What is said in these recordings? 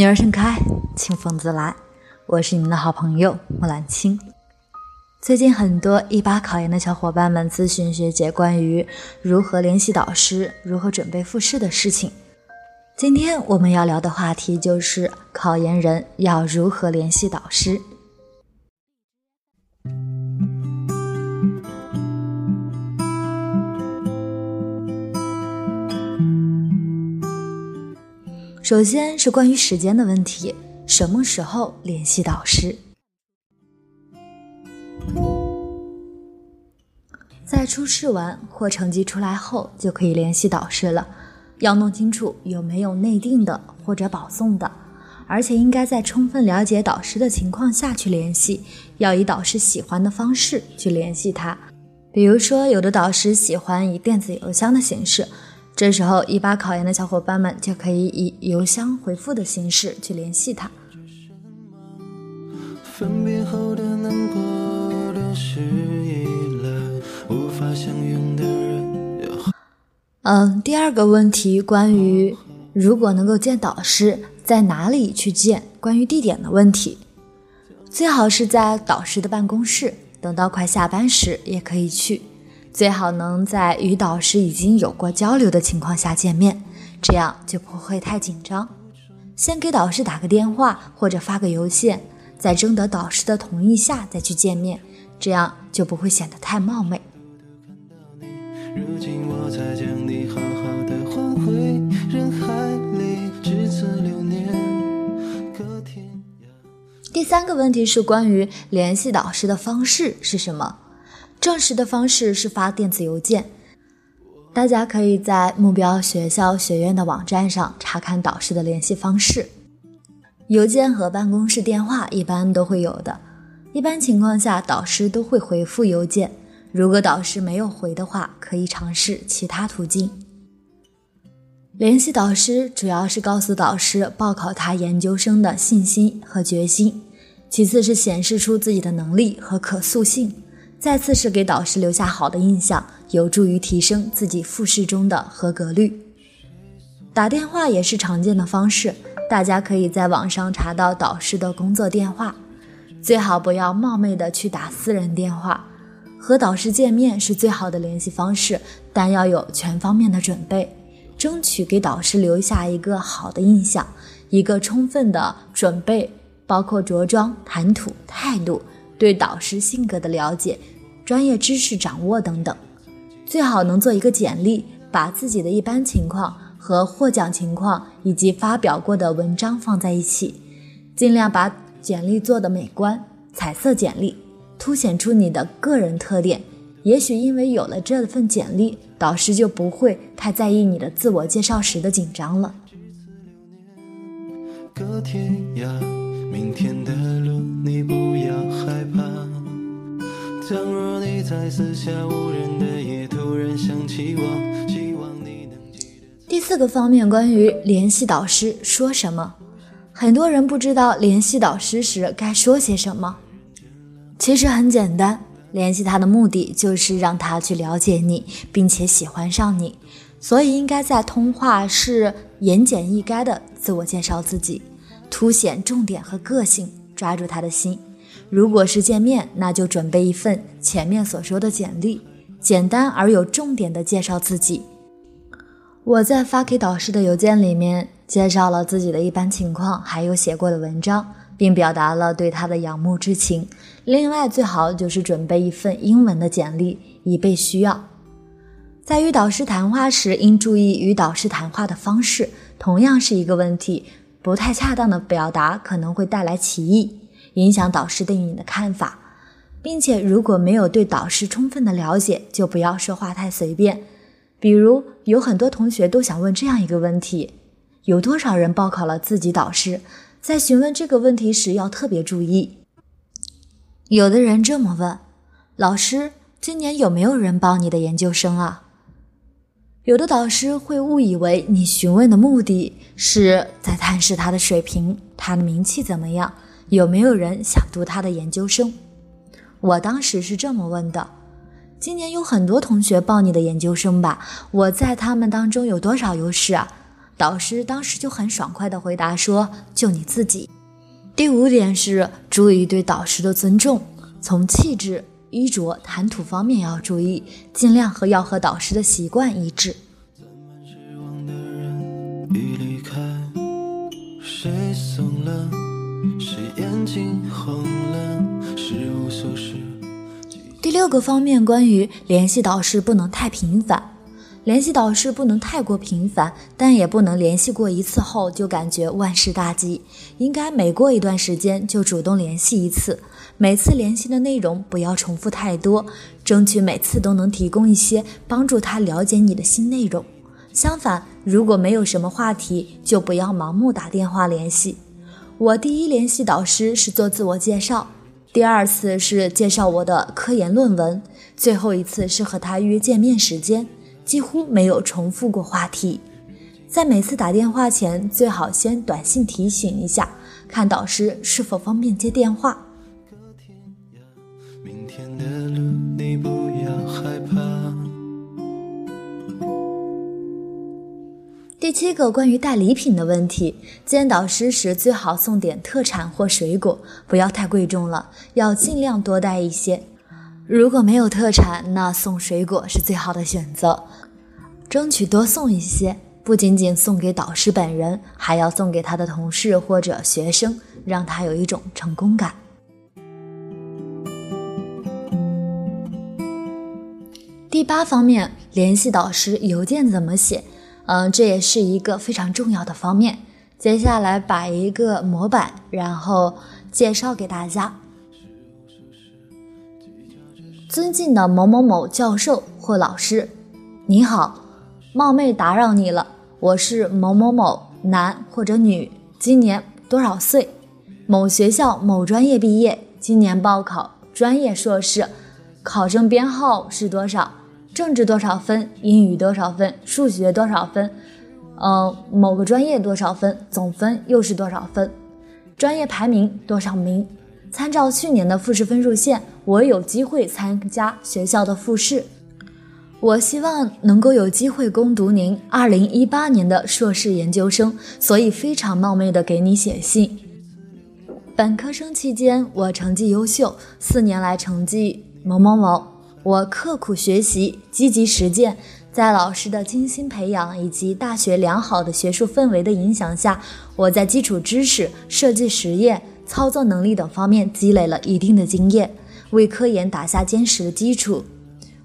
女儿盛开，清风自来。我是你们的好朋友木兰青。最近很多一八考研的小伙伴们咨询学姐关于如何联系导师、如何准备复试的事情。今天我们要聊的话题就是考研人要如何联系导师。首先是关于时间的问题，什么时候联系导师？在初试完或成绩出来后就可以联系导师了。要弄清楚有没有内定的或者保送的，而且应该在充分了解导师的情况下去联系，要以导师喜欢的方式去联系他。比如说，有的导师喜欢以电子邮箱的形式。这时候，一八考研的小伙伴们就可以以邮箱回复的形式去联系他。嗯，第二个问题关于如果能够见导师，在哪里去见？关于地点的问题，最好是在导师的办公室，等到快下班时也可以去。最好能在与导师已经有过交流的情况下见面，这样就不会太紧张。先给导师打个电话或者发个邮件，在征得导师的同意下再去见面，这样就不会显得太冒昧。第三个问题是关于联系导师的方式是什么？正式的方式是发电子邮件，大家可以在目标学校学院的网站上查看导师的联系方式。邮件和办公室电话一般都会有的，一般情况下导师都会回复邮件。如果导师没有回的话，可以尝试其他途径联系导师。主要是告诉导师报考他研究生的信心和决心，其次是显示出自己的能力和可塑性。再次是给导师留下好的印象，有助于提升自己复试中的合格率。打电话也是常见的方式，大家可以在网上查到导师的工作电话，最好不要冒昧的去打私人电话。和导师见面是最好的联系方式，但要有全方面的准备，争取给导师留下一个好的印象，一个充分的准备，包括着装、谈吐、态度。对导师性格的了解、专业知识掌握等等，最好能做一个简历，把自己的一般情况和获奖情况以及发表过的文章放在一起，尽量把简历做的美观，彩色简历，凸显出你的个人特点。也许因为有了这份简历，导师就不会太在意你的自我介绍时的紧张了。明天的路你不要害怕。倘若你在四下无人的夜突然想起我，希望你能记得。第四个方面，关于联系导师说什么，很多人不知道联系导师时该说些什么。其实很简单，联系他的目的就是让他去了解你，并且喜欢上你，所以应该在通话是言简意赅的自我介绍自己。凸显重点和个性，抓住他的心。如果是见面，那就准备一份前面所说的简历，简单而有重点的介绍自己。我在发给导师的邮件里面介绍了自己的一般情况，还有写过的文章，并表达了对他的仰慕之情。另外，最好就是准备一份英文的简历，以备需要。在与导师谈话时，应注意与导师谈话的方式，同样是一个问题。不太恰当的表达可能会带来歧义，影响导师对你的看法，并且如果没有对导师充分的了解，就不要说话太随便。比如，有很多同学都想问这样一个问题：有多少人报考了自己导师？在询问这个问题时要特别注意。有的人这么问：老师，今年有没有人报你的研究生啊？有的导师会误以为你询问的目的是在探视他的水平，他的名气怎么样，有没有人想读他的研究生？我当时是这么问的：今年有很多同学报你的研究生吧？我在他们当中有多少优势啊？导师当时就很爽快地回答说：“就你自己。”第五点是注意对导师的尊重，从气质、衣着、谈吐方面要注意，尽量和要和导师的习惯一致。第六个方面，关于联系导师不能太频繁。联系导师不能太过频繁，但也不能联系过一次后就感觉万事大吉。应该每过一段时间就主动联系一次，每次联系的内容不要重复太多，争取每次都能提供一些帮助他了解你的新内容。相反，如果没有什么话题，就不要盲目打电话联系。我第一联系导师是做自我介绍，第二次是介绍我的科研论文，最后一次是和他约见面时间。几乎没有重复过话题，在每次打电话前，最好先短信提醒一下，看导师是否方便接电话。第七个关于带礼品的问题，见导师时最好送点特产或水果，不要太贵重了，要尽量多带一些。如果没有特产，那送水果是最好的选择，争取多送一些，不仅仅送给导师本人，还要送给他的同事或者学生，让他有一种成功感。第八方面，联系导师邮件怎么写？嗯，这也是一个非常重要的方面。接下来把一个模板，然后介绍给大家。尊敬的某某某教授或老师，你好，冒昧打扰你了。我是某某某，男或者女，今年多少岁？某学校某专业毕业，今年报考专业硕士，考生编号是多少？政治多少分？英语多少分？数学多少分？嗯，某个专业多少分？总分又是多少分？专业排名多少名？参照去年的复试分数线，我有机会参加学校的复试。我希望能够有机会攻读您二零一八年的硕士研究生，所以非常冒昧的给你写信。本科生期间，我成绩优秀，四年来成绩某某某。我刻苦学习，积极实践，在老师的精心培养以及大学良好的学术氛围的影响下，我在基础知识、设计实验。操作能力等方面积累了一定的经验，为科研打下坚实的基础。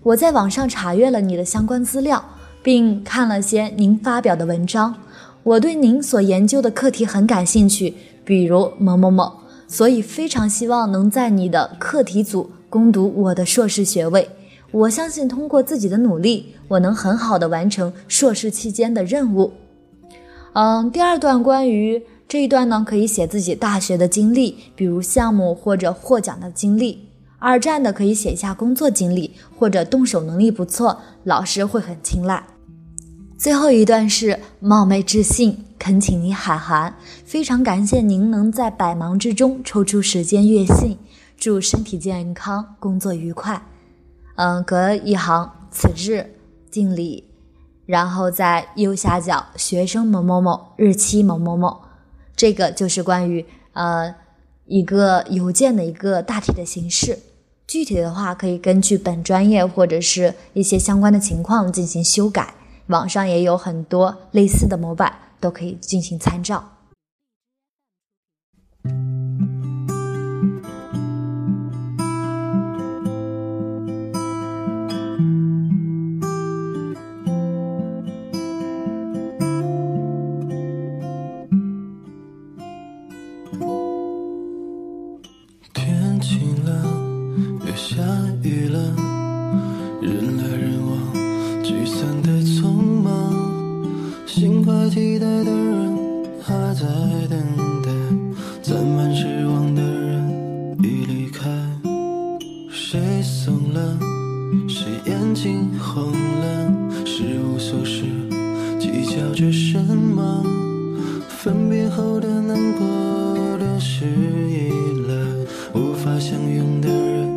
我在网上查阅了你的相关资料，并看了些您发表的文章。我对您所研究的课题很感兴趣，比如某某某，所以非常希望能在你的课题组攻读我的硕士学位。我相信通过自己的努力，我能很好的完成硕士期间的任务。嗯，第二段关于。这一段呢，可以写自己大学的经历，比如项目或者获奖的经历；二战的可以写一下工作经历或者动手能力不错，老师会很青睐。最后一段是冒昧致信，恳请您海涵，非常感谢您能在百忙之中抽出时间阅信，祝身体健康，工作愉快。嗯，隔一行，此致敬礼，然后在右下角，学生某某某，日期某某某。这个就是关于呃一个邮件的一个大体的形式，具体的话可以根据本专业或者是一些相关的情况进行修改，网上也有很多类似的模板，都可以进行参照。心怀期待的人还在等待攒满失望的人已离开。谁怂了？谁眼睛红了？失无所失计较着什么？分别后的难过都是依赖无法相拥的人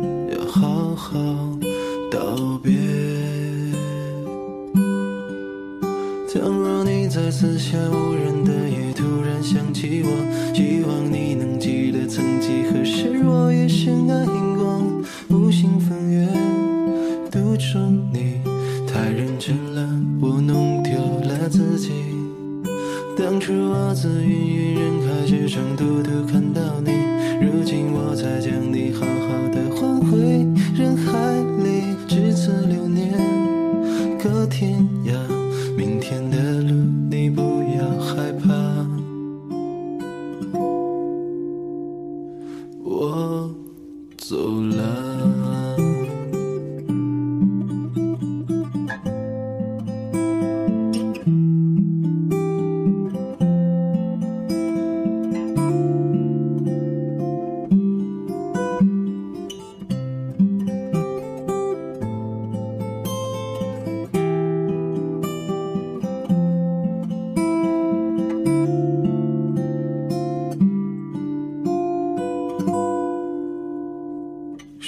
四下无人的夜，突然想起我，希望你能记得曾几何时，我也深爱荧光，无心翻阅，独钟你太认真了，我弄丢了自己。当初我自芸芸人海之中，独独看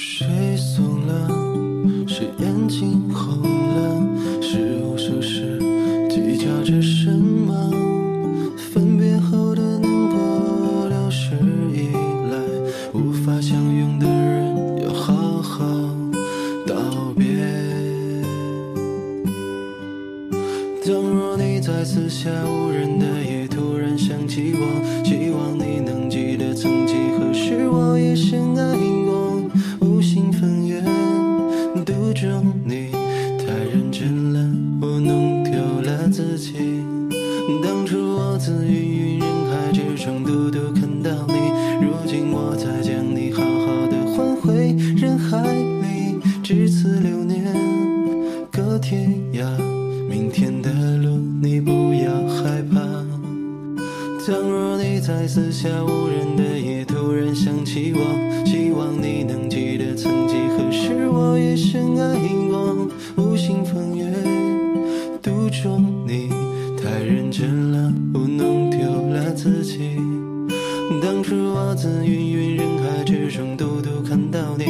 谁怂了，是眼睛红了，是无数事计较着什么？分别后的难过，流逝以来无法相拥的人，要好好道别。倘若你在四下无人的夜突然想起我，天涯。明天的路，你不要害怕。倘若你在四下无人的夜突然想起我，希望你能记得曾几何时，我也深爱过，无心分远，独钟你太认真了，我弄丢了自己。当初我自芸芸人海之中，独独看到你，